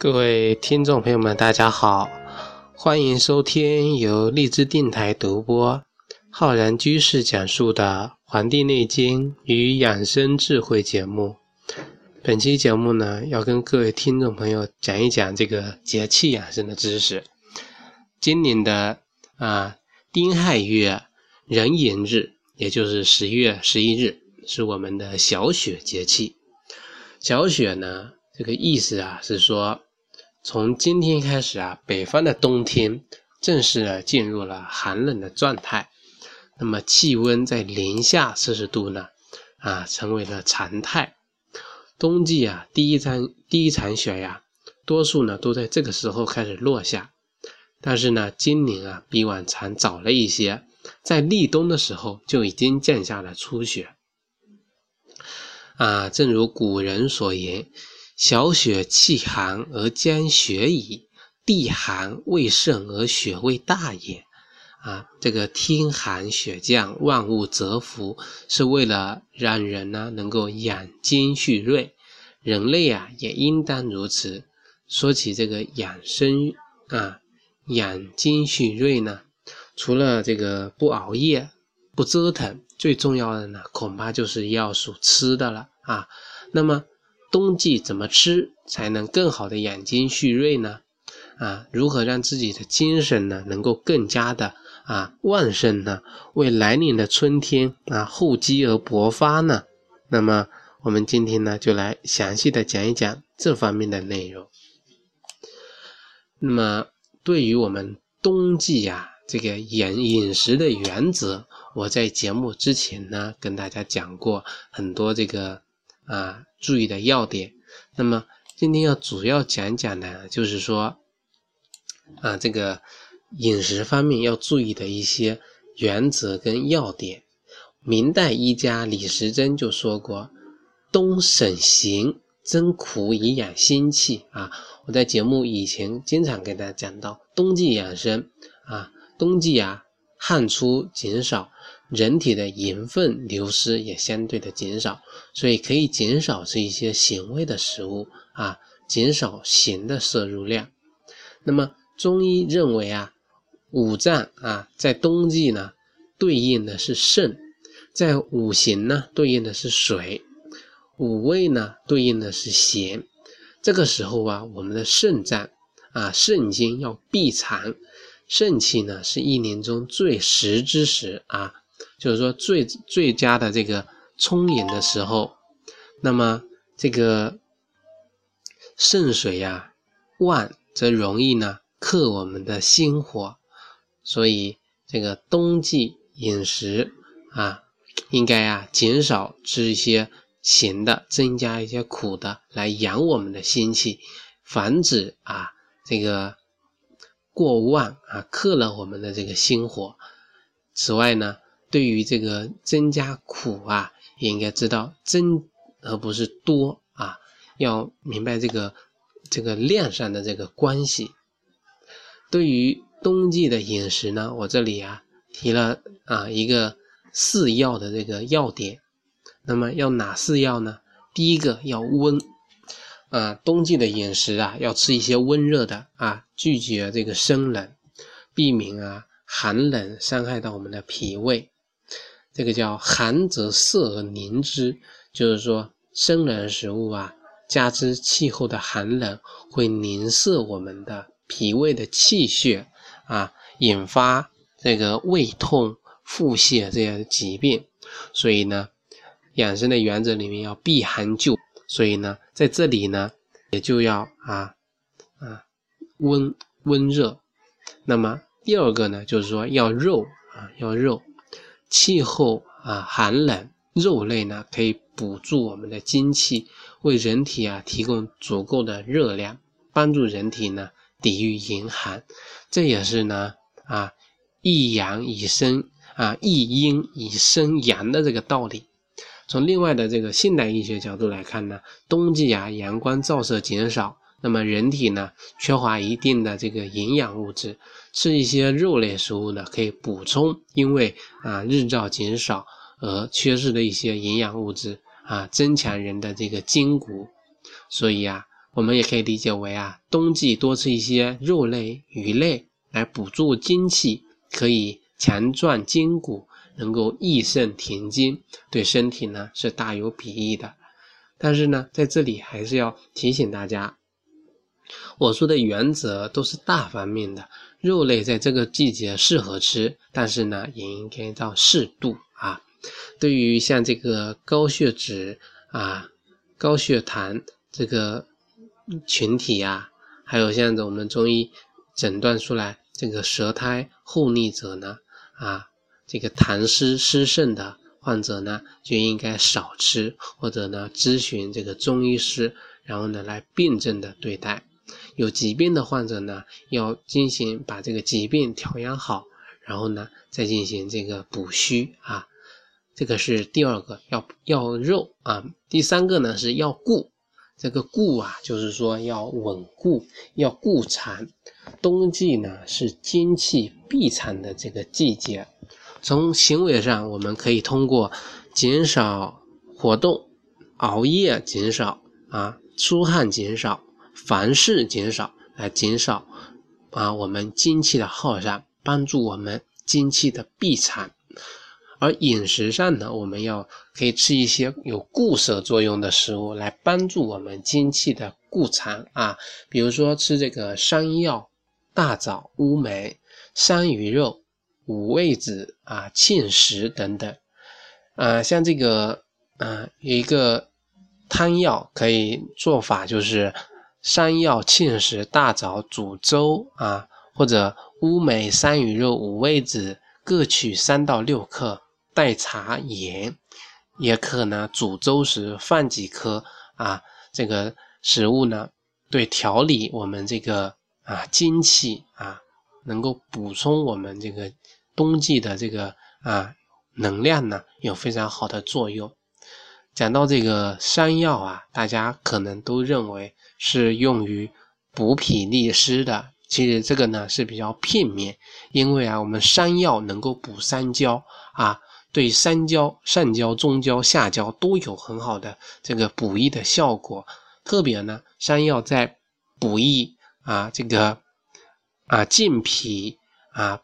各位听众朋友们，大家好，欢迎收听由荔枝电台独播、浩然居士讲述的《黄帝内经与养生智慧》节目。本期节目呢，要跟各位听众朋友讲一讲这个节气养生的知识。今年的啊丁亥月壬寅日，也就是十月十一日，是我们的小雪节气。小雪呢，这个意思啊，是说。从今天开始啊，北方的冬天正式的进入了寒冷的状态，那么气温在零下四十度呢，啊，成为了常态。冬季啊，第一场第一场雪呀，多数呢都在这个时候开始落下，但是呢，今年啊比往常早了一些，在立冬的时候就已经降下了初雪。啊，正如古人所言。小雪气寒而将雪矣，地寒未盛而雪未大也。啊，这个天寒雪降，万物蛰伏，是为了让人呢能够养精蓄锐。人类啊也应当如此。说起这个养生啊，养精蓄锐呢，除了这个不熬夜、不折腾，最重要的呢，恐怕就是要数吃的了啊。那么。冬季怎么吃才能更好的养精蓄锐呢？啊，如何让自己的精神呢能够更加的啊旺盛呢？为来年的春天啊厚积而薄发呢？那么我们今天呢就来详细的讲一讲这方面的内容。那么对于我们冬季呀这个饮饮食的原则，我在节目之前呢跟大家讲过很多这个。啊，注意的要点。那么今天要主要讲讲呢，就是说，啊，这个饮食方面要注意的一些原则跟要点。明代医家李时珍就说过：“冬省行，增苦以养心气。”啊，我在节目以前经常给大家讲到，冬季养生啊，冬季啊，汗出减少。人体的盐分流失也相对的减少，所以可以减少吃一些咸味的食物啊，减少咸的摄入量。那么中医认为啊，五脏啊在冬季呢对应的是肾，在五行呢对应的是水，五味呢对应的是咸。这个时候啊，我们的肾脏啊肾经要闭藏，肾气呢是一年中最实之时啊。就是说最最佳的这个充盈的时候，那么这个肾水呀旺，则容易呢克我们的心火，所以这个冬季饮食啊，应该啊减少吃一些咸的，增加一些苦的，来养我们的心气，防止啊这个过旺啊克了我们的这个心火。此外呢。对于这个增加苦啊，也应该知道增而不是多啊，要明白这个这个量上的这个关系。对于冬季的饮食呢，我这里啊提了啊一个四要的这个要点。那么要哪四要呢？第一个要温啊，冬季的饮食啊要吃一些温热的啊，拒绝这个生冷，避免啊寒冷伤害到我们的脾胃。这个叫寒则涩而凝之，就是说生冷食物啊，加之气候的寒冷，会凝涩我们的脾胃的气血啊，引发这个胃痛、腹泻这样的疾病。所以呢，养生的原则里面要避寒就，所以呢，在这里呢，也就要啊啊温温热。那么第二个呢，就是说要肉啊，要肉。气候啊寒冷，肉类呢可以补助我们的精气，为人体啊提供足够的热量，帮助人体呢抵御严寒。这也是呢啊益阳以生啊益阴以生阳的这个道理。从另外的这个现代医学角度来看呢，冬季啊阳光照射减少。那么人体呢，缺乏一定的这个营养物质，吃一些肉类食物呢，可以补充，因为啊日照减少而缺失的一些营养物质啊，增强人的这个筋骨。所以啊，我们也可以理解为啊，冬季多吃一些肉类、鱼类来补助精气，可以强壮筋骨，能够益肾填精，对身体呢是大有裨益的。但是呢，在这里还是要提醒大家，我说的原则都是大方面的，肉类在这个季节适合吃，但是呢，也应该到适度啊。对于像这个高血脂啊、高血糖这个。群体啊，还有像我们中医诊断出来这个舌苔厚腻者呢，啊，这个痰湿湿盛的患者呢，就应该少吃，或者呢咨询这个中医师，然后呢来辩证的对待。有疾病的患者呢，要进行把这个疾病调养好，然后呢再进行这个补虚啊。这个是第二个要要肉啊，第三个呢是要固。这个固啊，就是说要稳固，要固产。冬季呢是精气闭藏的这个季节。从行为上，我们可以通过减少活动、熬夜减少啊、出汗减少、凡事减少，来减少啊我们精气的耗散，帮助我们精气的闭藏。而饮食上呢，我们要可以吃一些有固摄作用的食物，来帮助我们精气的固藏啊。比如说吃这个山药、大枣、乌梅、山萸肉、五味子啊、芡实等等。啊，像这个啊，有一个汤药可以做法，就是山药、芡实、大枣煮粥啊，或者乌梅、山萸肉、五味子各取三到六克。代茶盐，也可呢煮粥时放几颗啊，这个食物呢，对调理我们这个啊精气啊，能够补充我们这个冬季的这个啊能量呢，有非常好的作用。讲到这个山药啊，大家可能都认为是用于补脾利湿的，其实这个呢是比较片面，因为啊，我们山药能够补三焦啊。对三焦、上焦、中焦、下焦都有很好的这个补益的效果。特别呢，山药在补益啊，这个啊健脾啊、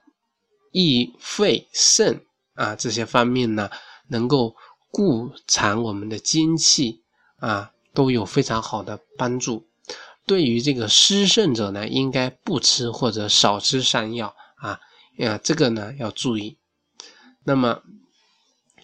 益肺肾啊这些方面呢，能够固藏我们的精气啊，都有非常好的帮助。对于这个湿盛者呢，应该不吃或者少吃山药啊，呀，这个呢要注意。那么。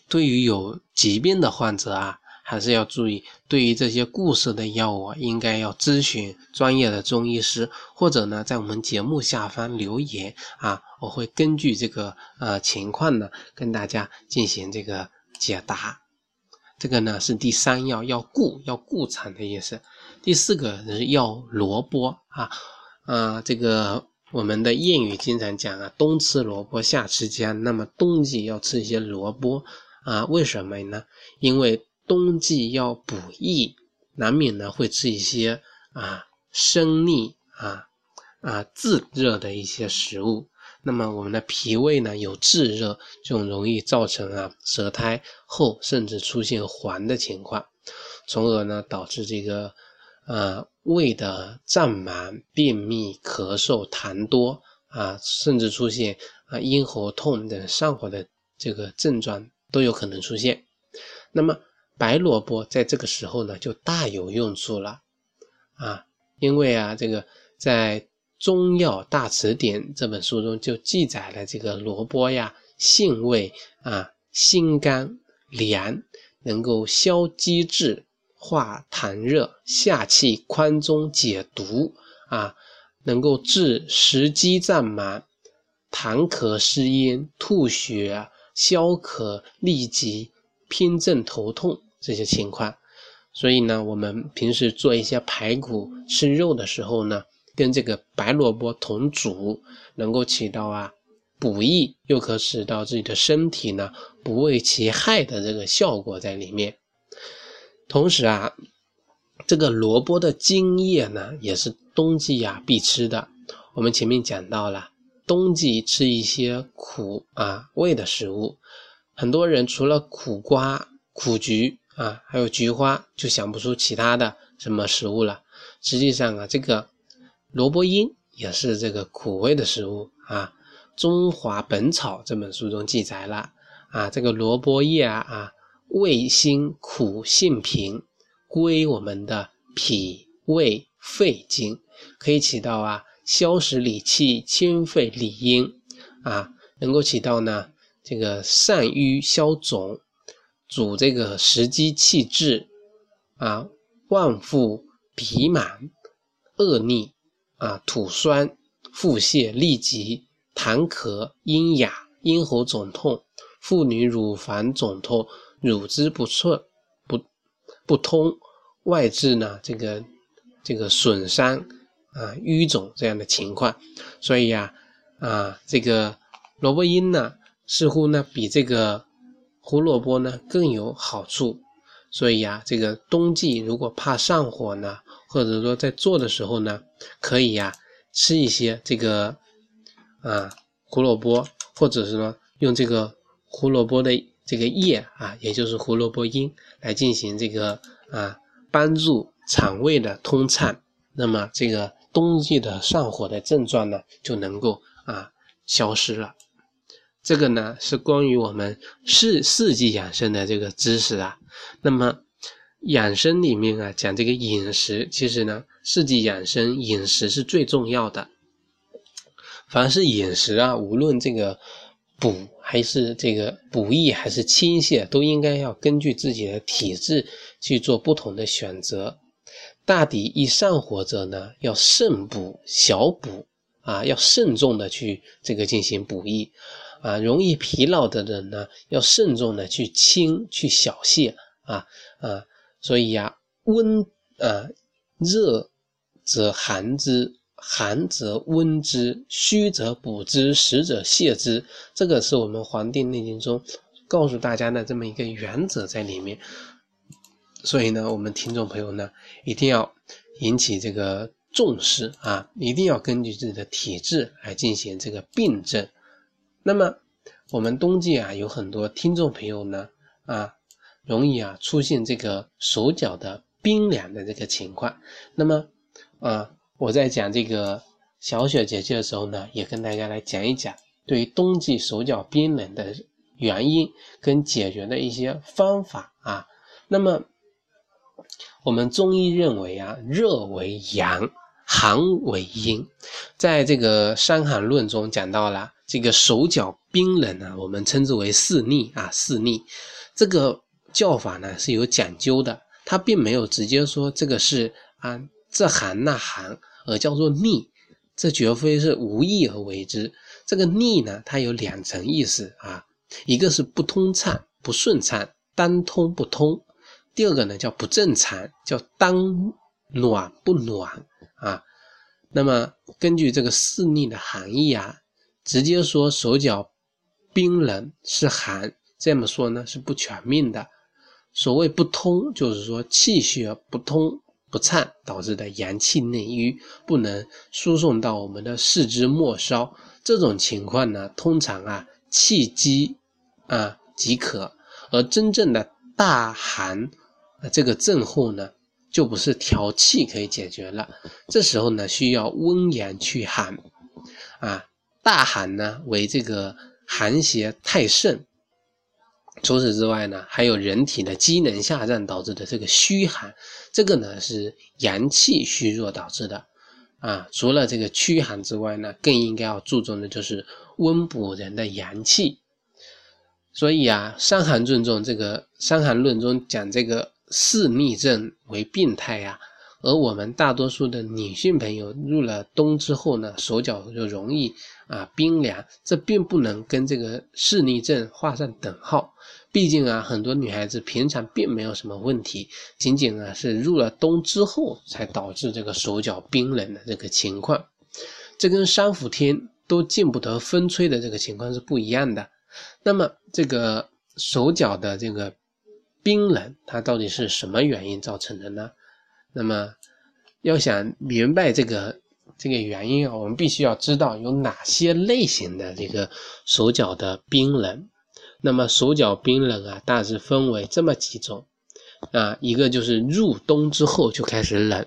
对于有疾病的患者啊，还是要注意。对于这些固摄的药物，应该要咨询专业的中医师，或者呢，在我们节目下方留言啊，我会根据这个呃情况呢，跟大家进行这个解答。这个呢是第三要要固要固产的意思。第四个是要萝卜啊啊，这个我们的谚语经常讲啊，冬吃萝卜夏吃姜，那么冬季要吃一些萝卜。啊，为什么呢？因为冬季要补益，难免呢会吃一些啊生腻啊啊炙热的一些食物。那么我们的脾胃呢有炙热，就容易造成啊舌苔厚，甚至出现黄的情况，从而呢导致这个呃胃的胀满、便秘、咳嗽、痰多啊，甚至出现啊咽喉痛等上火的这个症状。都有可能出现。那么白萝卜在这个时候呢，就大有用处了啊！因为啊，这个在《中药大辞典》这本书中就记载了这个萝卜呀，性味啊，辛甘凉，能够消积滞、化痰热、下气宽中、解毒啊，能够治食积胀满、痰咳湿咽、吐血。消渴、痢疾、偏正、头痛这些情况，所以呢，我们平时做一些排骨、吃肉的时候呢，跟这个白萝卜同煮，能够起到啊补益，又可使到自己的身体呢不为其害的这个效果在里面。同时啊，这个萝卜的茎叶呢，也是冬季啊必吃的。我们前面讲到了。冬季吃一些苦啊味的食物，很多人除了苦瓜、苦菊啊，还有菊花，就想不出其他的什么食物了。实际上啊，这个萝卜缨也是这个苦味的食物啊。《中华本草》这本书中记载了啊，这个萝卜叶啊啊，味辛苦，性平，归我们的脾胃肺经，可以起到啊消食理气、清肺理阴啊，能够起到呢这个散瘀消肿、主这个食积气滞啊、旺腹脾满、恶逆啊、吐酸、腹泻、痢疾。痰咳、咽哑、咽喉肿痛，妇女乳房肿痛、乳汁不顺、不不通，外痔呢这个这个损伤啊淤肿这样的情况，所以呀啊这个萝卜缨呢似乎呢比这个胡萝卜呢更有好处，所以呀这个冬季如果怕上火呢，或者说在做的时候呢，可以呀吃一些这个。啊，胡萝卜，或者是呢用这个胡萝卜的这个叶啊，也就是胡萝卜缨来进行这个啊，帮助肠胃的通畅，那么这个冬季的上火的症状呢就能够啊消失了。这个呢是关于我们四四季养生的这个知识啊。那么养生里面啊讲这个饮食，其实呢四季养生饮食是最重要的。凡是饮食啊，无论这个补还是这个补益还是清泻，都应该要根据自己的体质去做不同的选择。大抵易上火者呢，要慎补小补啊，要慎重的去这个进行补益啊。容易疲劳的人呢，要慎重的去清去小泻啊啊。所以呀，温啊热则寒之。寒则温之，虚则补之，实则泻之。这个是我们《黄帝内经》中告诉大家的这么一个原则在里面。所以呢，我们听众朋友呢，一定要引起这个重视啊，一定要根据自己的体质来进行这个病症。那么，我们冬季啊，有很多听众朋友呢啊，容易啊出现这个手脚的冰凉的这个情况。那么啊。我在讲这个小雪节气的时候呢，也跟大家来讲一讲对于冬季手脚冰冷的原因跟解决的一些方法啊。那么我们中医认为啊，热为阳，寒为阴。在这个《伤寒论》中讲到了这个手脚冰冷呢，我们称之为四逆啊，四逆。这个叫法呢是有讲究的，它并没有直接说这个是啊这寒那寒。而叫做逆，这绝非是无意而为之。这个逆呢，它有两层意思啊，一个是不通畅、不顺畅，当通不通；第二个呢叫不正常，叫当暖不暖啊。那么根据这个四逆的含义啊，直接说手脚冰冷是寒，这么说呢是不全面的。所谓不通，就是说气血不通。不畅导致的阳气内瘀，不能输送到我们的四肢末梢，这种情况呢，通常啊气机啊即可。而真正的大寒啊这个症候呢，就不是调气可以解决了。这时候呢，需要温阳去寒啊。大寒呢为这个寒邪太盛。除此之外呢，还有人体的机能下降导致的这个虚寒，这个呢是阳气虚弱导致的啊。除了这个驱寒之外呢，更应该要注重的就是温补人的阳气。所以啊，《伤寒论》中这个《伤寒论》中讲这个四逆症为病态呀。而我们大多数的女性朋友入了冬之后呢，手脚就容易啊冰凉，这并不能跟这个视逆症画上等号。毕竟啊，很多女孩子平常并没有什么问题，仅仅啊是入了冬之后才导致这个手脚冰冷的这个情况。这跟三伏天都见不得风吹的这个情况是不一样的。那么这个手脚的这个冰冷，它到底是什么原因造成的呢？那么，要想明白这个这个原因啊，我们必须要知道有哪些类型的这个手脚的冰冷。那么手脚冰冷啊，大致分为这么几种啊，一个就是入冬之后就开始冷，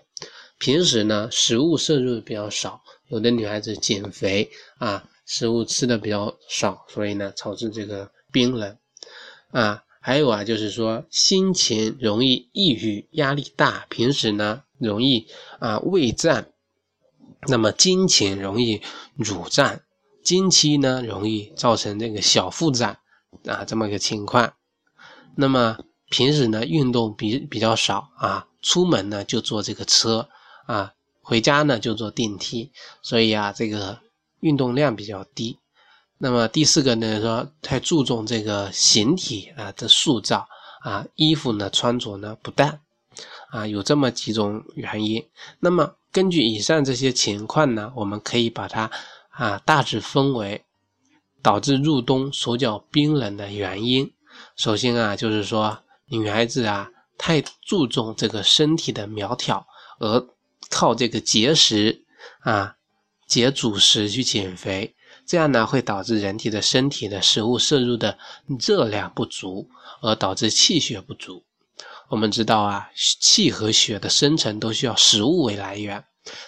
平时呢食物摄入比较少，有的女孩子减肥啊，食物吃的比较少，所以呢导致这个冰冷啊。还有啊，就是说心情容易抑郁、压力大，平时呢容易啊胃胀，那么经前容易乳胀，经期呢容易造成这个小腹胀啊这么个情况。那么平时呢运动比比较少啊，出门呢就坐这个车啊，回家呢就坐电梯，所以啊这个运动量比较低。那么第四个呢，说太注重这个形体啊的塑造啊，衣服呢穿着呢不当啊，有这么几种原因。那么根据以上这些情况呢，我们可以把它啊大致分为导致入冬手脚冰冷的原因。首先啊，就是说女孩子啊太注重这个身体的苗条，而靠这个节食啊节主食去减肥。这样呢，会导致人体的身体的食物摄入的热量不足，而导致气血不足。我们知道啊，气和血的生成都需要食物为来源。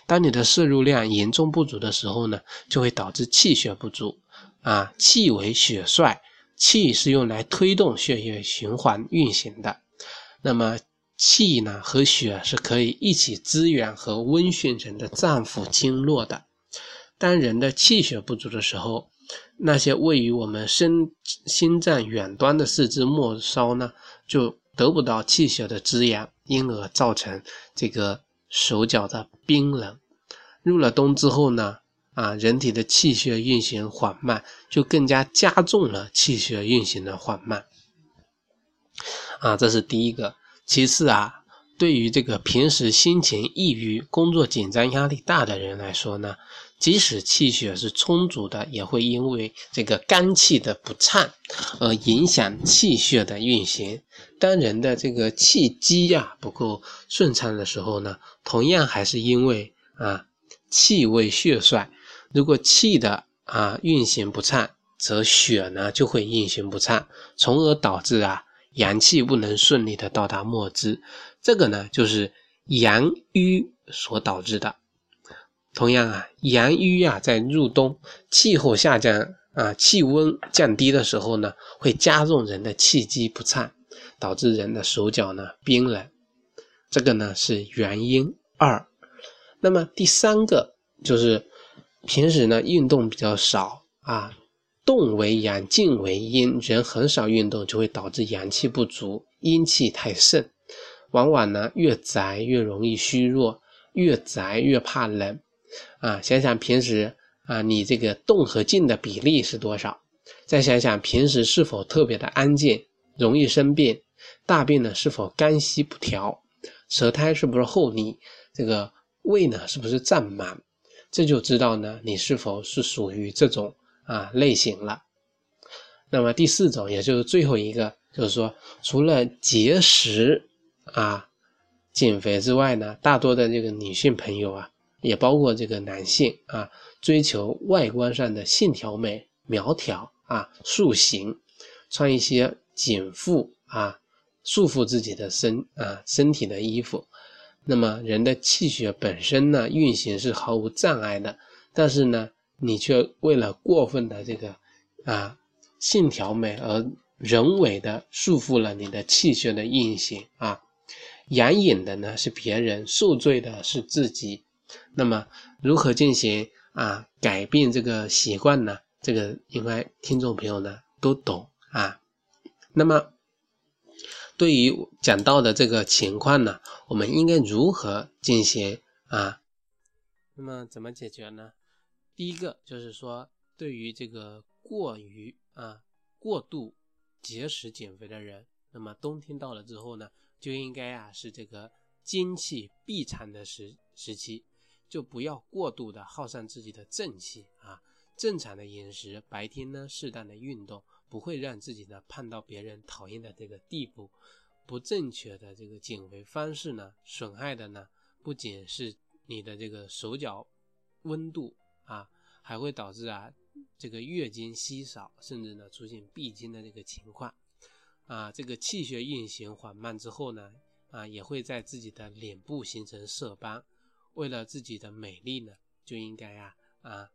当你的摄入量严重不足的时候呢，就会导致气血不足。啊，气为血帅，气是用来推动血液循环运行的。那么气呢和血是可以一起滋养和温煦人的脏腑经络的。当人的气血不足的时候，那些位于我们身心脏远端的四肢末梢呢，就得不到气血的滋养，因而造成这个手脚的冰冷。入了冬之后呢，啊，人体的气血运行缓慢，就更加加重了气血运行的缓慢。啊，这是第一个。其次啊，对于这个平时心情抑郁、工作紧张、压力大的人来说呢。即使气血是充足的，也会因为这个肝气的不畅而影响气血的运行。当人的这个气机呀不够顺畅的时候呢，同样还是因为啊气为血帅。如果气的啊运行不畅，则血呢就会运行不畅，从而导致啊阳气不能顺利的到达末支。这个呢就是阳瘀所导致的。同样啊，阳瘀啊，在入冬气候下降啊，气温降低的时候呢，会加重人的气机不畅，导致人的手脚呢冰冷。这个呢是原因二。那么第三个就是平时呢运动比较少啊，动为阳，静为阴，人很少运动就会导致阳气不足，阴气太盛，往往呢越宅越容易虚弱，越宅越怕冷。啊，想想平时啊，你这个动和静的比例是多少？再想想平时是否特别的安静，容易生病，大便呢是否干稀不调，舌苔是不是厚腻，这个胃呢是不是胀满，这就知道呢你是否是属于这种啊类型了。那么第四种，也就是最后一个，就是说除了节食啊减肥之外呢，大多的这个女性朋友啊。也包括这个男性啊，追求外观上的线条美、苗条啊、塑形，穿一些紧缚啊、束缚自己的身啊身体的衣服。那么人的气血本身呢运行是毫无障碍的，但是呢，你却为了过分的这个啊线条美而人为的束缚了你的气血的运行啊。养眼的呢是别人，受罪的是自己。那么如何进行啊改变这个习惯呢？这个应该听众朋友呢都懂啊。那么对于讲到的这个情况呢，我们应该如何进行啊？那么怎么解决呢？第一个就是说，对于这个过于啊过度节食减肥的人，那么冬天到了之后呢，就应该啊是这个精气闭藏的时时期。就不要过度的耗散自己的正气啊！正常的饮食，白天呢适当的运动，不会让自己呢胖到别人讨厌的这个地步。不正确的这个减肥方式呢，损害的呢不仅是你的这个手脚温度啊，还会导致啊这个月经稀少，甚至呢出现闭经的这个情况啊。这个气血运行缓慢之后呢，啊也会在自己的脸部形成色斑。为了自己的美丽呢，就应该啊啊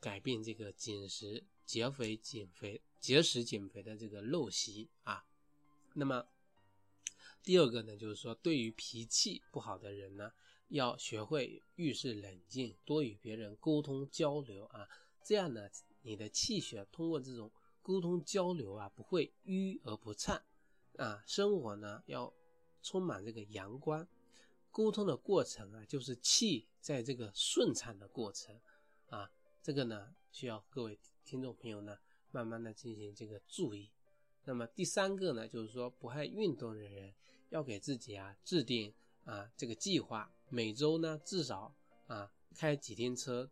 改变这个减食、减肥、减肥、节食减肥的这个陋习啊。那么第二个呢，就是说对于脾气不好的人呢，要学会遇事冷静，多与别人沟通交流啊，这样呢，你的气血通过这种沟通交流啊，不会瘀而不畅啊。生活呢要充满这个阳光。沟通的过程啊，就是气在这个顺畅的过程啊，这个呢需要各位听众朋友呢慢慢的进行这个注意。那么第三个呢，就是说不爱运动的人要给自己啊制定啊这个计划，每周呢至少啊开几天车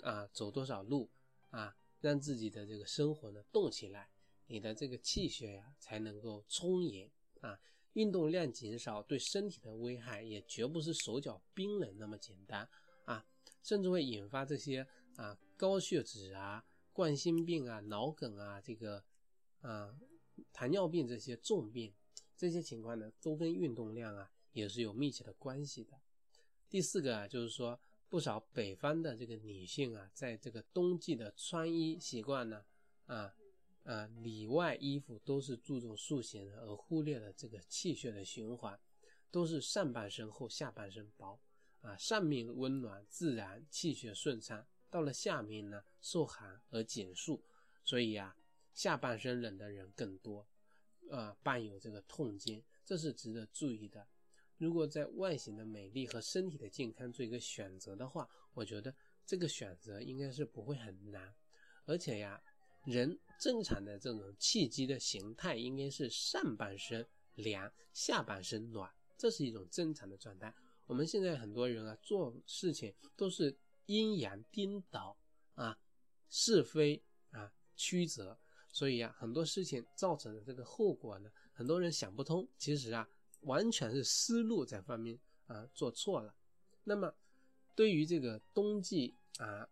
啊走多少路啊，让自己的这个生活呢动起来，你的这个气血呀才能够充盈啊。运动量减少对身体的危害也绝不是手脚冰冷那么简单啊，甚至会引发这些啊高血脂啊、冠心病啊、脑梗啊、这个啊糖尿病这些重病，这些情况呢都跟运动量啊也是有密切的关系的。第四个啊，就是说不少北方的这个女性啊，在这个冬季的穿衣习惯呢啊。啊，里外衣服都是注重塑形的，而忽略了这个气血的循环，都是上半身厚，下半身薄。啊，上面温暖自然，气血顺畅，到了下面呢，受寒而减速，所以啊，下半身冷的人更多。啊，伴有这个痛经，这是值得注意的。如果在外形的美丽和身体的健康做一个选择的话，我觉得这个选择应该是不会很难，而且呀。人正常的这种气机的形态应该是上半身凉，下半身暖，这是一种正常的状态。我们现在很多人啊，做事情都是阴阳颠倒啊，是非啊曲折，所以啊，很多事情造成的这个后果呢，很多人想不通。其实啊，完全是思路在方面啊做错了。那么，对于这个冬季啊。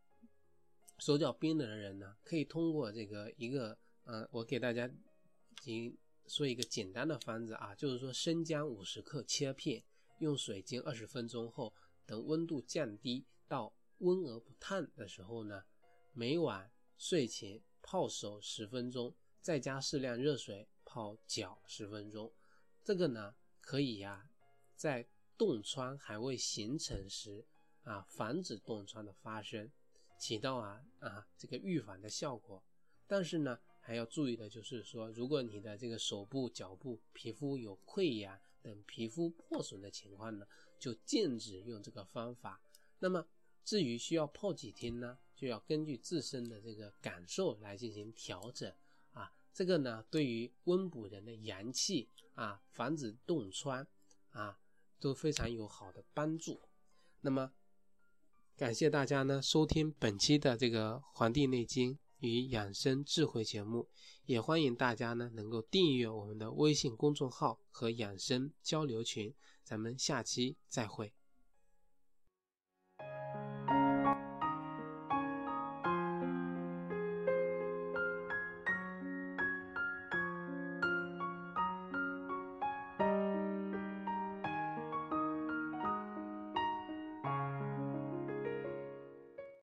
手脚冰冷的人呢，可以通过这个一个，呃，我给大家进行说一个简单的方子啊，就是说生姜五十克切片，用水浸二十分钟后，等温度降低到温而不烫的时候呢，每晚睡前泡手十分钟，再加适量热水泡脚十分钟。这个呢，可以呀，在冻疮还未形成时啊，防止冻疮的发生。起到啊啊这个预防的效果，但是呢还要注意的就是说，如果你的这个手部、脚部皮肤有溃疡等皮肤破损的情况呢，就禁止用这个方法。那么至于需要泡几天呢，就要根据自身的这个感受来进行调整啊。这个呢对于温补人的阳气啊，防止冻疮啊都非常有好的帮助。那么。感谢大家呢收听本期的这个《黄帝内经与养生智慧》节目，也欢迎大家呢能够订阅我们的微信公众号和养生交流群。咱们下期再会。